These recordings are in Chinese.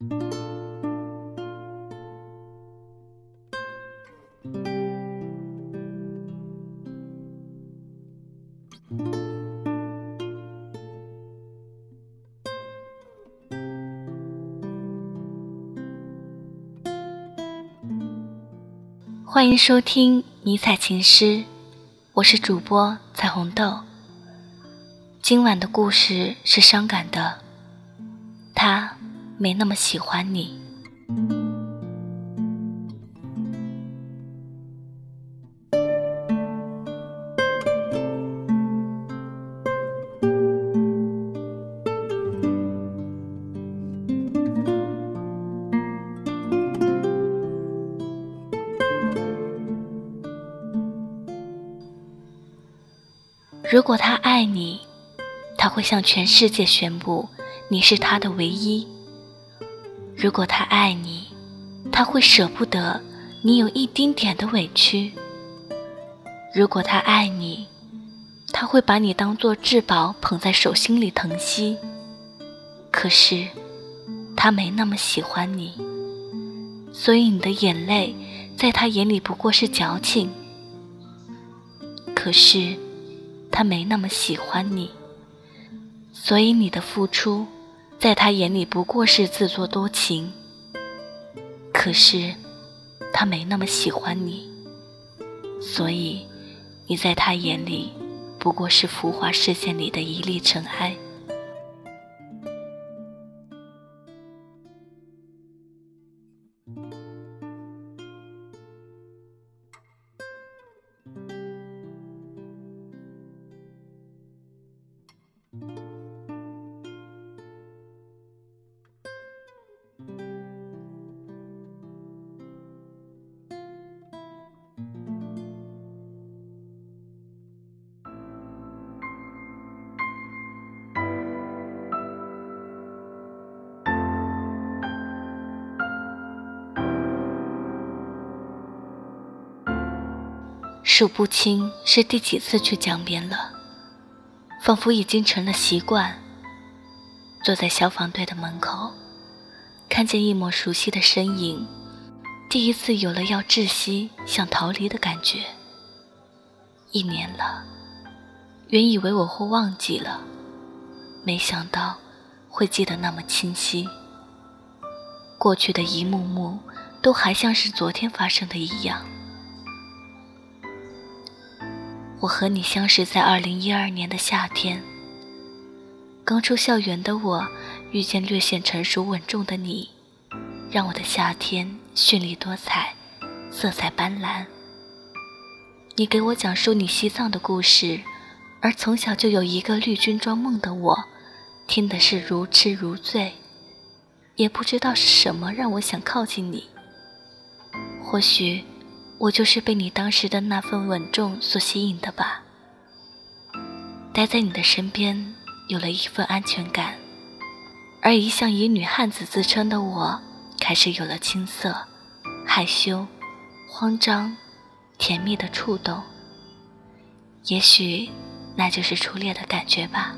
欢迎收听《迷彩情诗》，我是主播彩虹豆。今晚的故事是伤感的，没那么喜欢你。如果他爱你，他会向全世界宣布你是他的唯一。如果他爱你，他会舍不得你有一丁点的委屈。如果他爱你，他会把你当做至宝捧在手心里疼惜。可是，他没那么喜欢你，所以你的眼泪在他眼里不过是矫情。可是。他没那么喜欢你，所以你的付出，在他眼里不过是自作多情。可是，他没那么喜欢你，所以你在他眼里不过是浮华世界里的一粒尘埃。数不清是第几次去江边了，仿佛已经成了习惯。坐在消防队的门口，看见一抹熟悉的身影，第一次有了要窒息、想逃离的感觉。一年了，原以为我会忘记了，没想到会记得那么清晰。过去的一幕幕，都还像是昨天发生的一样。我和你相识在二零一二年的夏天。刚出校园的我，遇见略显成熟稳重的你，让我的夏天绚丽多彩，色彩斑斓。你给我讲述你西藏的故事，而从小就有一个绿军装梦的我，听的是如痴如醉，也不知道是什么让我想靠近你。或许。我就是被你当时的那份稳重所吸引的吧，待在你的身边，有了一份安全感，而一向以女汉子自称的我，开始有了青涩、害羞、慌张、甜蜜的触动。也许，那就是初恋的感觉吧。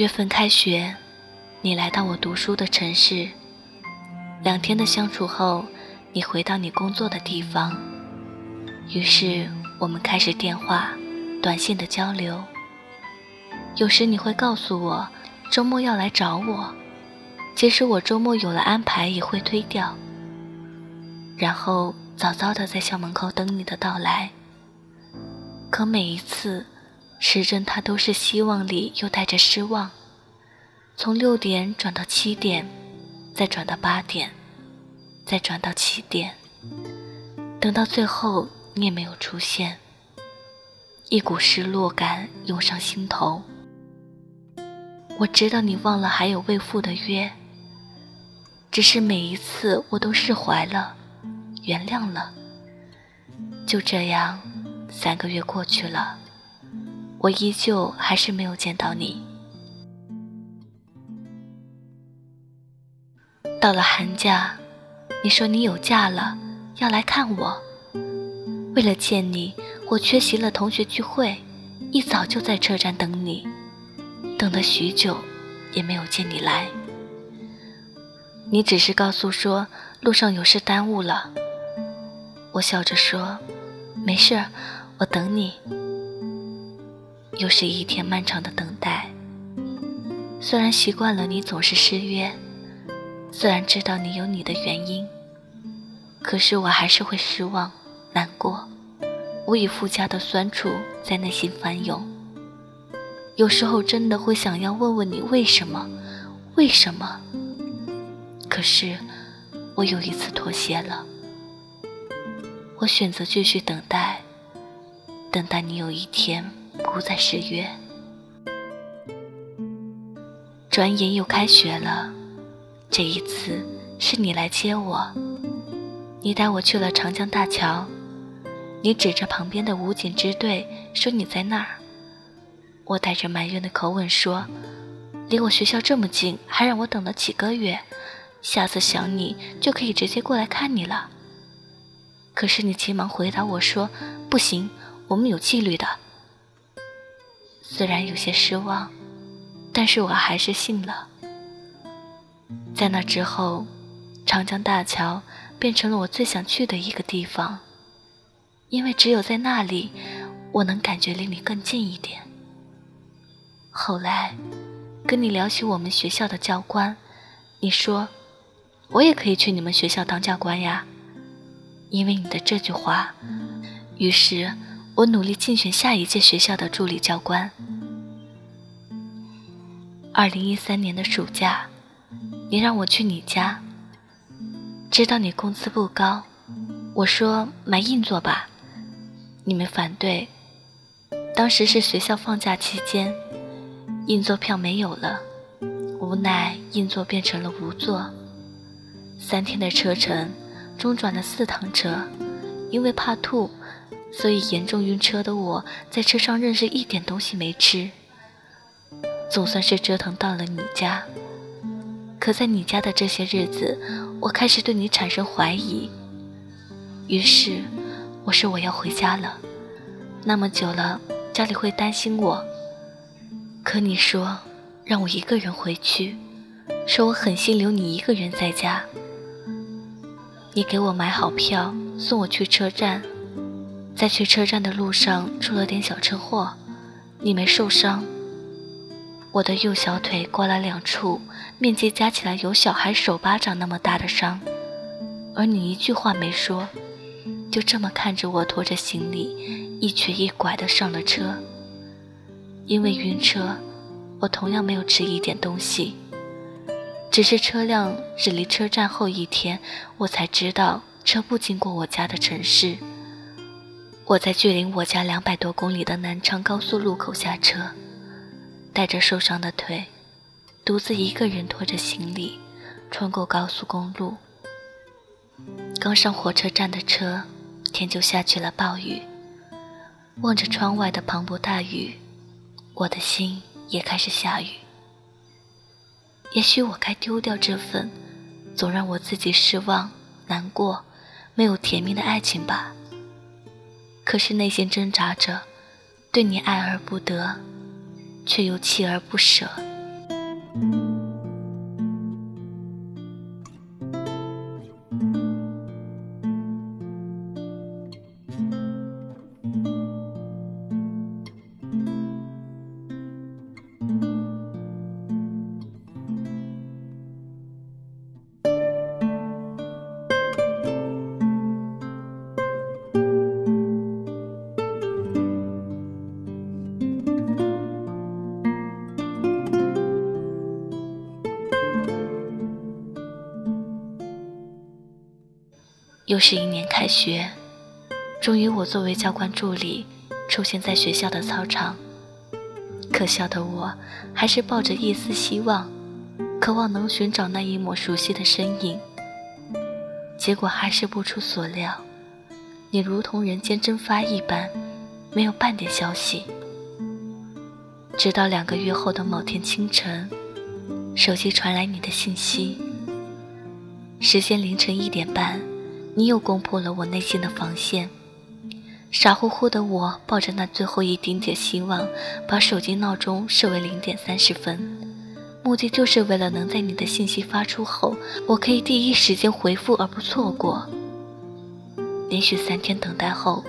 月份开学，你来到我读书的城市。两天的相处后，你回到你工作的地方。于是我们开始电话、短信的交流。有时你会告诉我周末要来找我，即使我周末有了安排也会推掉。然后早早的在校门口等你的到来。可每一次。时针，它都是希望里又带着失望。从六点转到七点，再转到八点，再转到七点，等到最后你也没有出现，一股失落感涌上心头。我知道你忘了还有未赴的约，只是每一次我都释怀了，原谅了。就这样，三个月过去了。我依旧还是没有见到你。到了寒假，你说你有假了，要来看我。为了见你，我缺席了同学聚会，一早就在车站等你，等了许久，也没有见你来。你只是告诉说路上有事耽误了。我笑着说：“没事，我等你。”又是一天漫长的等待。虽然习惯了你总是失约，虽然知道你有你的原因，可是我还是会失望、难过，无以复加的酸楚在内心翻涌。有时候真的会想要问问你为什么？为什么？可是我又一次妥协了。我选择继续等待，等待你有一天不再失约。转眼又开学了，这一次是你来接我。你带我去了长江大桥，你指着旁边的武警支队说你在那儿。我带着埋怨的口吻说：“离我学校这么近，还让我等了几个月，下次想你就可以直接过来看你了。”可是你急忙回答我说：“不行，我们有纪律的。”虽然有些失望，但是我还是信了。在那之后，长江大桥变成了我最想去的一个地方，因为只有在那里，我能感觉离你更近一点。后来，跟你聊起我们学校的教官，你说：“我也可以去你们学校当教官呀。”因为你的这句话，于是我努力竞选下一届学校的助理教官。二零一三年的暑假，你让我去你家，知道你工资不高，我说买硬座吧，你们反对。当时是学校放假期间，硬座票没有了，无奈硬座变成了无座，三天的车程。中转了四趟车，因为怕吐，所以严重晕车的我在车上愣是一点东西没吃。总算是折腾到了你家，可在你家的这些日子，我开始对你产生怀疑。于是我说我要回家了，那么久了，家里会担心我。可你说让我一个人回去，说我狠心留你一个人在家。你给我买好票，送我去车站，在去车站的路上出了点小车祸，你没受伤。我的右小腿刮了两处，面积加起来有小孩手巴掌那么大的伤，而你一句话没说，就这么看着我拖着行李一瘸一拐的上了车。因为晕车，我同样没有吃一点东西。只是车辆驶离车站后一天，我才知道车不经过我家的城市。我在距离我家两百多公里的南昌高速路口下车，带着受伤的腿，独自一个人拖着行李，穿过高速公路。刚上火车站的车，天就下起了暴雨。望着窗外的磅礴大雨，我的心也开始下雨。也许我该丢掉这份总让我自己失望、难过、没有甜蜜的爱情吧。可是内心挣扎着，对你爱而不得，却又锲而不舍。又是一年开学，终于我作为教官助理出现在学校的操场。可笑的我，还是抱着一丝希望，渴望能寻找那一抹熟悉的身影。结果还是不出所料，你如同人间蒸发一般，没有半点消息。直到两个月后的某天清晨，手机传来你的信息。时间凌晨一点半，你又攻破了我内心的防线。傻乎乎的我，抱着那最后一丁点希望，把手机闹钟设为零点三十分，目的就是为了能在你的信息发出后，我可以第一时间回复而不错过。连续三天等待后，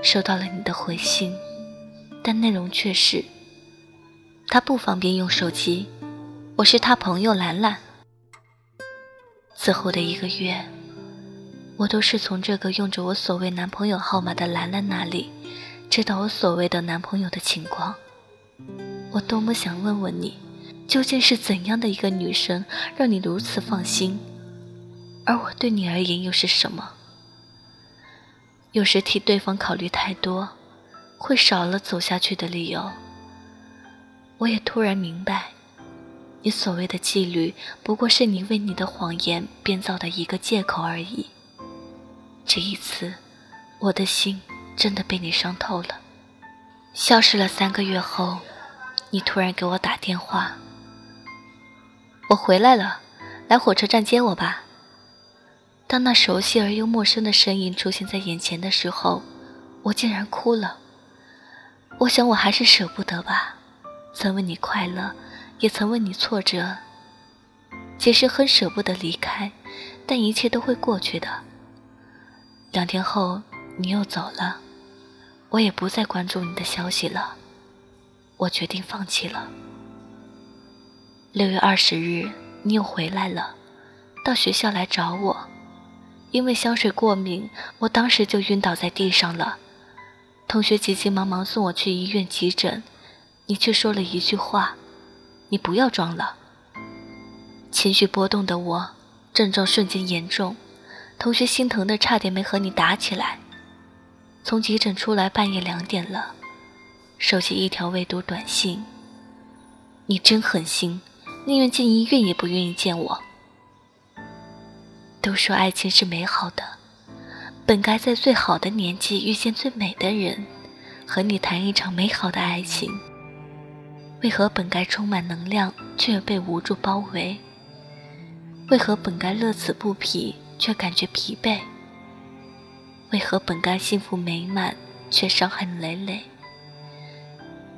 收到了你的回信，但内容却是：他不方便用手机，我是他朋友兰兰。此后的一个月。我都是从这个用着我所谓男朋友号码的兰兰那里，知道我所谓的男朋友的情况。我多么想问问你，究竟是怎样的一个女生，让你如此放心？而我对你而言又是什么？有时替对方考虑太多，会少了走下去的理由。我也突然明白，你所谓的纪律，不过是你为你的谎言编造的一个借口而已。这一次，我的心真的被你伤透了。消失了三个月后，你突然给我打电话，我回来了，来火车站接我吧。当那熟悉而又陌生的身影出现在眼前的时候，我竟然哭了。我想我还是舍不得吧，曾为你快乐，也曾为你挫折。其实很舍不得离开，但一切都会过去的。两天后，你又走了，我也不再关注你的消息了。我决定放弃了。六月二十日，你又回来了，到学校来找我。因为香水过敏，我当时就晕倒在地上了。同学急急忙忙送我去医院急诊，你却说了一句话：“你不要装了。”情绪波动的我，症状瞬间严重。同学心疼的差点没和你打起来。从急诊出来，半夜两点了，手机一条未读短信。你真狠心，宁愿进医院也不愿意见我。都说爱情是美好的，本该在最好的年纪遇见最美的人，和你谈一场美好的爱情。为何本该充满能量，却被无助包围？为何本该乐此不疲？却感觉疲惫。为何本该幸福美满，却伤痕累累？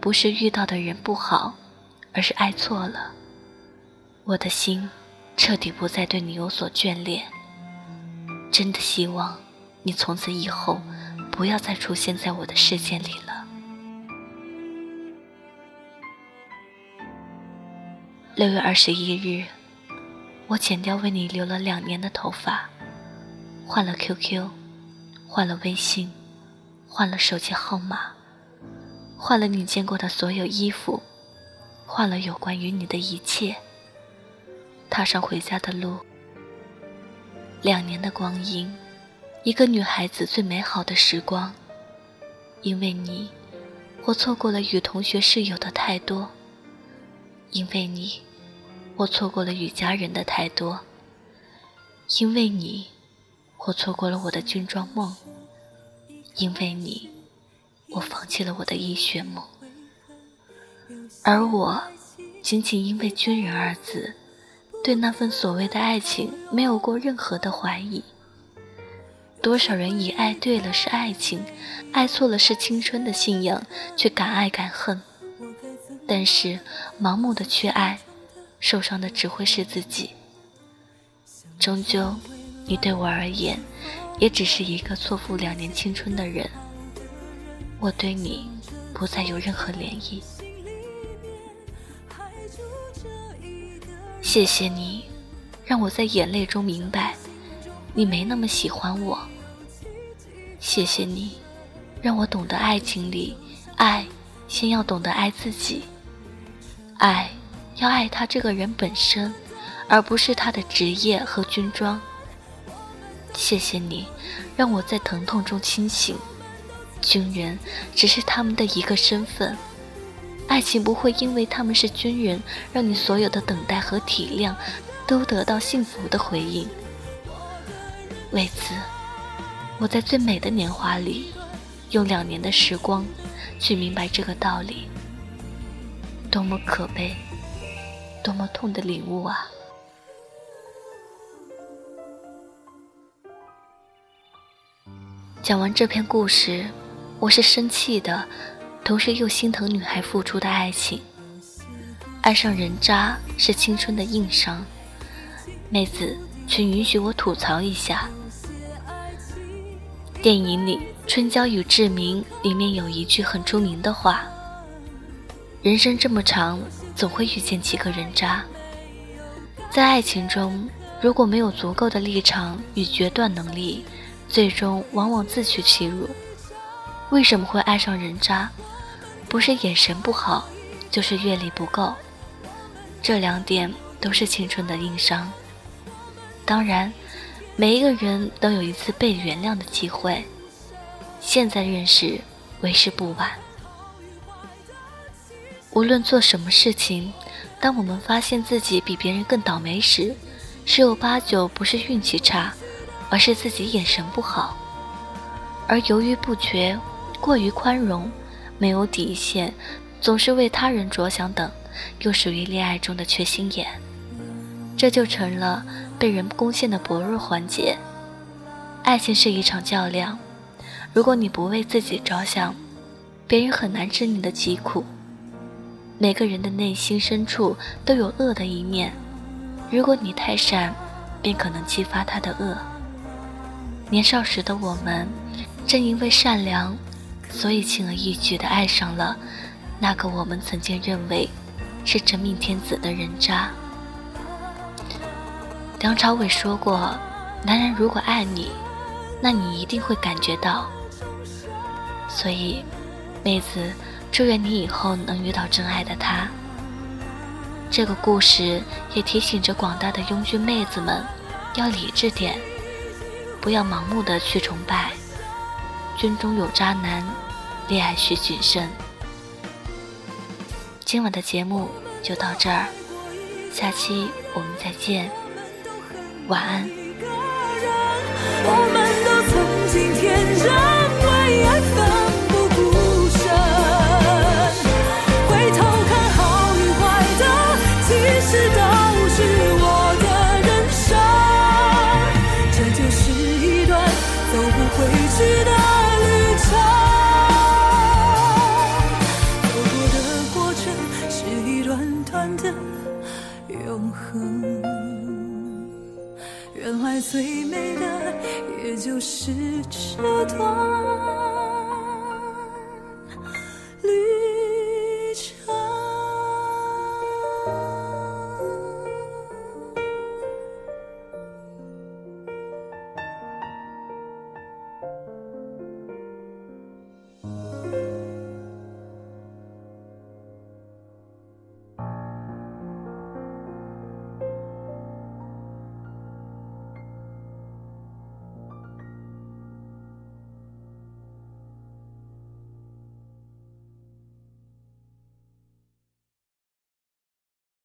不是遇到的人不好，而是爱错了。我的心彻底不再对你有所眷恋。真的希望你从此以后不要再出现在我的世界里了。六月二十一日。我剪掉为你留了两年的头发，换了 QQ，换了微信，换了手机号码，换了你见过的所有衣服，换了有关于你的一切。踏上回家的路，两年的光阴，一个女孩子最美好的时光。因为你，我错过了与同学室友的太多。因为你。我错过了与家人的太多，因为你，我错过了我的军装梦；因为你，我放弃了我的医学梦。而我，仅仅因为“军人”二字，对那份所谓的爱情没有过任何的怀疑。多少人以爱对了是爱情，爱错了是青春的信仰，却敢爱敢恨。但是，盲目的去爱。受伤的只会是自己。终究，你对我而言，也只是一个错付两年青春的人。我对你，不再有任何涟漪。谢谢你，让我在眼泪中明白，你没那么喜欢我。谢谢你，让我懂得爱情里，爱先要懂得爱自己，爱。要爱他这个人本身，而不是他的职业和军装。谢谢你，让我在疼痛中清醒。军人只是他们的一个身份，爱情不会因为他们是军人，让你所有的等待和体谅都得到幸福的回应。为此，我在最美的年华里，用两年的时光去明白这个道理。多么可悲，多么痛的领悟啊！讲完这篇故事，我是生气的，同时又心疼女孩付出的爱情。爱上人渣是青春的硬伤，妹子，请允许我吐槽一下。电影里《春娇与志明》里面有一句很出名的话：“人生这么长，总会遇见几个人渣。”在爱情中，如果没有足够的立场与决断能力，最终往往自取其辱。为什么会爱上人渣？不是眼神不好，就是阅历不够。这两点都是青春的硬伤。当然，每一个人都有一次被原谅的机会。现在认识，为时不晚。无论做什么事情，当我们发现自己比别人更倒霉时，十有八九不是运气差。而是自己眼神不好，而犹豫不决、过于宽容、没有底线、总是为他人着想等，又属于恋爱中的缺心眼，这就成了被人攻陷的薄弱环节。爱情是一场较量，如果你不为自己着想，别人很难知你的疾苦。每个人的内心深处都有恶的一面，如果你太善，便可能激发他的恶。年少时的我们，正因为善良，所以轻而易举地爱上了那个我们曾经认为是真命天子的人渣。梁朝伟说过：“男人如果爱你，那你一定会感觉到。”所以，妹子，祝愿你以后能遇到真爱的他。这个故事也提醒着广大的拥军妹子们，要理智点。不要盲目的去崇拜，军中有渣男，恋爱需谨慎。今晚的节目就到这儿，下期我们再见，晚安。最美的，也就是这段。